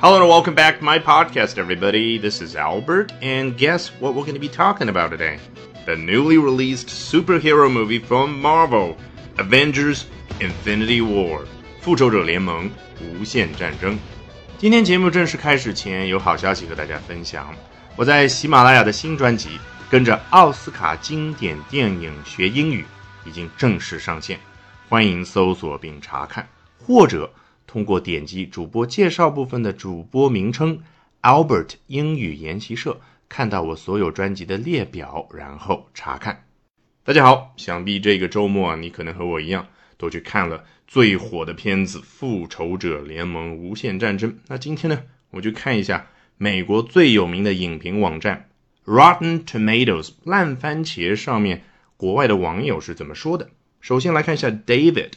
Hello and welcome back to my podcast, everybody. This is Albert, and guess what we're going to be talking about today? The newly released superhero movie from Marvel, Avengers Infinity War. 复仇者联盟无限战争。今天节目正式开始前，有好消息和大家分享。我在喜马拉雅的新专辑《跟着奥斯卡经典电影学英语》已经正式上线，欢迎搜索并查看，或者。 通过点击主播介绍部分的主播名称 Albert 英语研习社，看到我所有专辑的列表，然后查看。大家好，想必这个周末啊，你可能和我一样都去看了最火的片子《复仇者联盟：无限战争》。那今天呢，我就看一下美国最有名的影评网站 Rotten Tomatoes 烂番茄上面国外的网友是怎么说的。首先来看一下 David。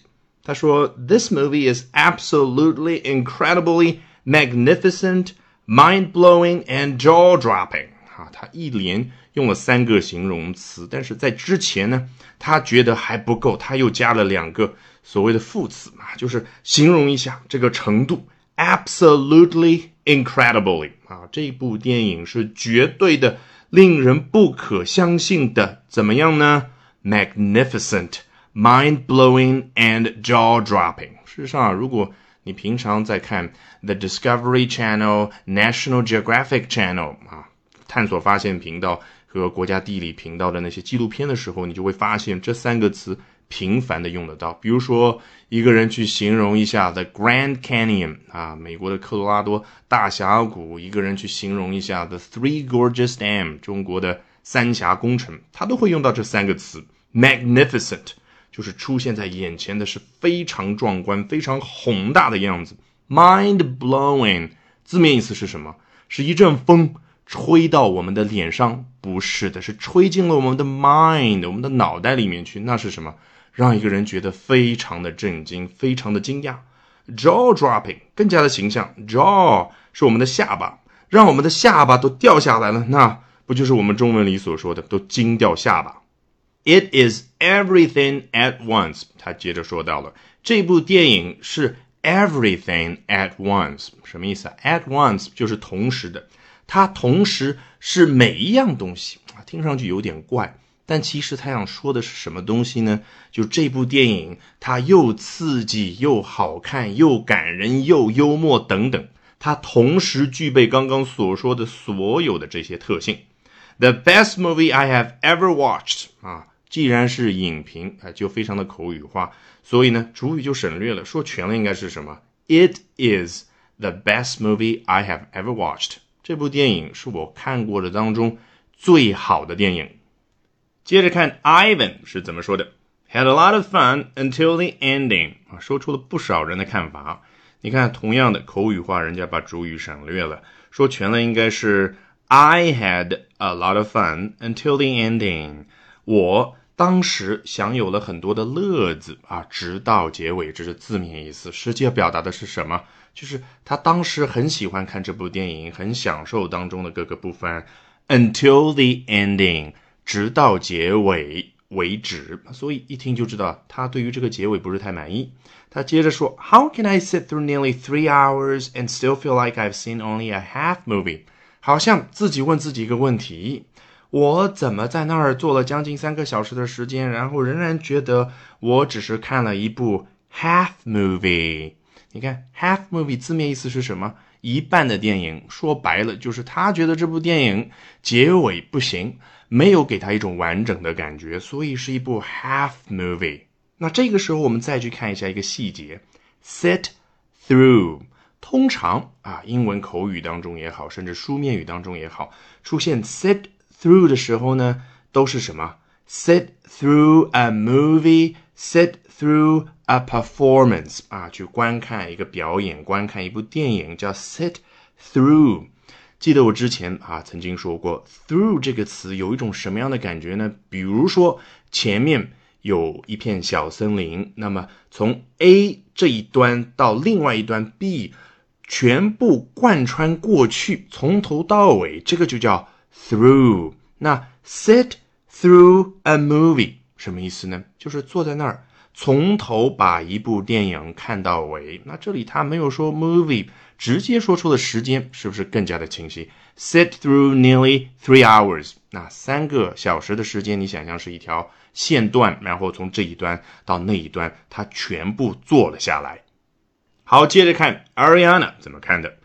他说：“This movie is absolutely incredibly magnificent, mind-blowing and jaw-dropping。”哈，他一连用了三个形容词，但是在之前呢，他觉得还不够，他又加了两个所谓的副词嘛，就是形容一下这个程度。Absolutely incredibly 啊，这部电影是绝对的，令人不可相信的。怎么样呢？Magnificent。Mind-blowing and jaw-dropping。事实上，如果你平常在看 The Discovery Channel、National Geographic Channel 啊，探索发现频道和国家地理频道的那些纪录片的时候，你就会发现这三个词频繁的用得到。比如说，一个人去形容一下 The Grand Canyon 啊，美国的科罗拉多大峡谷；一个人去形容一下 The Three Gorges Dam，中国的三峡工程，他都会用到这三个词：magnificent。就是出现在眼前的是非常壮观、非常宏大的样子，mind blowing。字面意思是什么？是一阵风吹到我们的脸上？不是的，是吹进了我们的 mind，我们的脑袋里面去。那是什么？让一个人觉得非常的震惊、非常的惊讶。jaw dropping 更加的形象，jaw 是我们的下巴，让我们的下巴都掉下来了。那不就是我们中文里所说的都惊掉下巴？It is everything at once。他接着说到了，这部电影是 everything at once，什么意思啊？At once 就是同时的，它同时是每一样东西啊，听上去有点怪，但其实他想说的是什么东西呢？就这部电影，它又刺激又好看又感人又幽默等等，它同时具备刚刚所说的所有的这些特性。The best movie I have ever watched 啊。既然是影评啊，就非常的口语化，所以呢，主语就省略了，说全了应该是什么？It is the best movie I have ever watched。这部电影是我看过的当中最好的电影。接着看 Ivan 是怎么说的：Had a lot of fun until the ending。啊，说出了不少人的看法。你看，同样的口语化，人家把主语省略了，说全了应该是 I had a lot of fun until the ending。我当时享有了很多的乐子啊，直到结尾，这是字面意思。实际要表达的是什么？就是他当时很喜欢看这部电影，很享受当中的各个部分。Until the ending，直到结尾为止。所以一听就知道他对于这个结尾不是太满意。他接着说：How can I sit through nearly three hours and still feel like I've seen only a half movie？ 好像自己问自己一个问题。我怎么在那儿坐了将近三个小时的时间，然后仍然觉得我只是看了一部 half movie？你看 half movie 字面意思是什么？一半的电影。说白了就是他觉得这部电影结尾不行，没有给他一种完整的感觉，所以是一部 half movie。那这个时候我们再去看一下一个细节，sit through。通常啊，英文口语当中也好，甚至书面语当中也好，出现 sit。through 的时候呢，都是什么？sit through a movie, sit through a performance 啊，去观看一个表演，观看一部电影，叫 sit through。记得我之前啊曾经说过，through 这个词有一种什么样的感觉呢？比如说前面有一片小森林，那么从 A 这一端到另外一端 B，全部贯穿过去，从头到尾，这个就叫。Through，那 sit through a movie 什么意思呢？就是坐在那儿，从头把一部电影看到尾。那这里他没有说 movie，直接说出了时间，是不是更加的清晰？Sit through nearly three hours。那三个小时的时间，你想象是一条线段，然后从这一端到那一端，他全部做了下来。好，接着看 Ariana 怎么看的？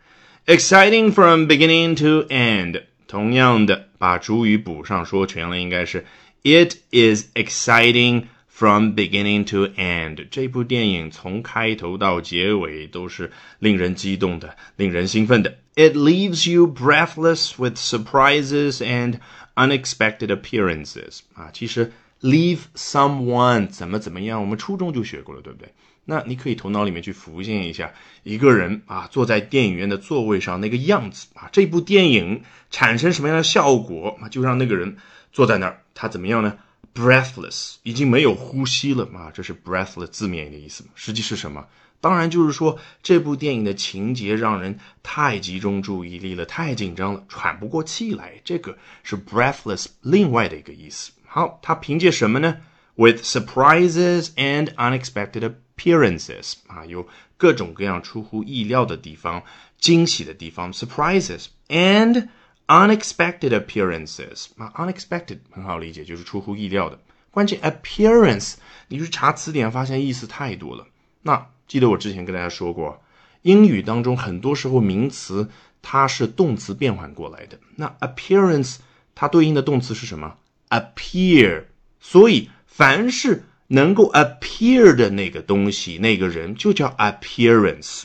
Exciting from beginning to end。同样的，把主语补上，说全了，应该是 It is exciting from beginning to end。这部电影从开头到结尾都是令人激动的，令人兴奋的。It leaves you breathless with surprises and unexpected appearances。啊，其实 leave someone 怎么怎么样，我们初中就学过了，对不对？ 那你可以头脑里面去浮现一下一个人啊坐在电影院的座位上那个样子啊，这部电影产生什么样的效果啊？就让那个人坐在那儿，他怎么样呢？Breathless，已经没有呼吸了啊，这是 breathless 字面的意思实际是什么？当然就是说这部电影的情节让人太集中注意力了，太紧张了，喘不过气来。这个是 breathless 另外的一个意思。好，他凭借什么呢？With surprises and unexpected appearances 啊，有各种各样出乎意料的地方，惊喜的地方，surprises and unexpected appearances 啊，unexpected 很好理解，就是出乎意料的。关键 appearance，你去查词典发现意思太多了。那记得我之前跟大家说过，英语当中很多时候名词它是动词变换过来的。那 appearance 它对应的动词是什么？appear，所以凡是能够 appear 的那个东西，那个人就叫 appearance。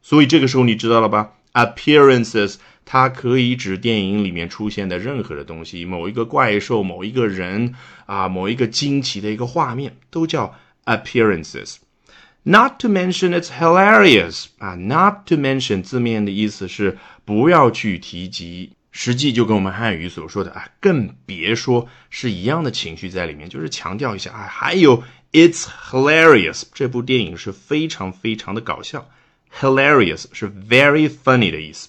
所以这个时候你知道了吧？appearances 它可以指电影里面出现的任何的东西，某一个怪兽，某一个人啊，某一个惊奇的一个画面，都叫 appearances。Not to mention it's hilarious 啊，not to mention 字面的意思是不要去提及。实际就跟我们汉语所说的啊，更别说是一样的情绪在里面，就是强调一下啊。还有，it's hilarious，这部电影是非常非常的搞笑，hilarious 是 very funny 的意思。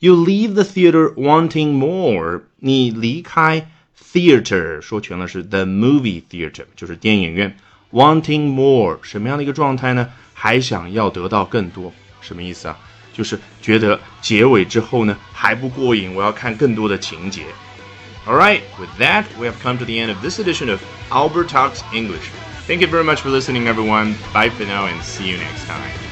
You leave the theater wanting more，你离开 theater 说全了是 the movie theater，就是电影院，wanting more 什么样的一个状态呢？还想要得到更多，什么意思啊？就是觉得结尾之后呢还不过瘾，我要看更多的情节。All right, with that, we have come to the end of this edition of Albert Talks English. Thank you very much for listening, everyone. Bye for now, and see you next time.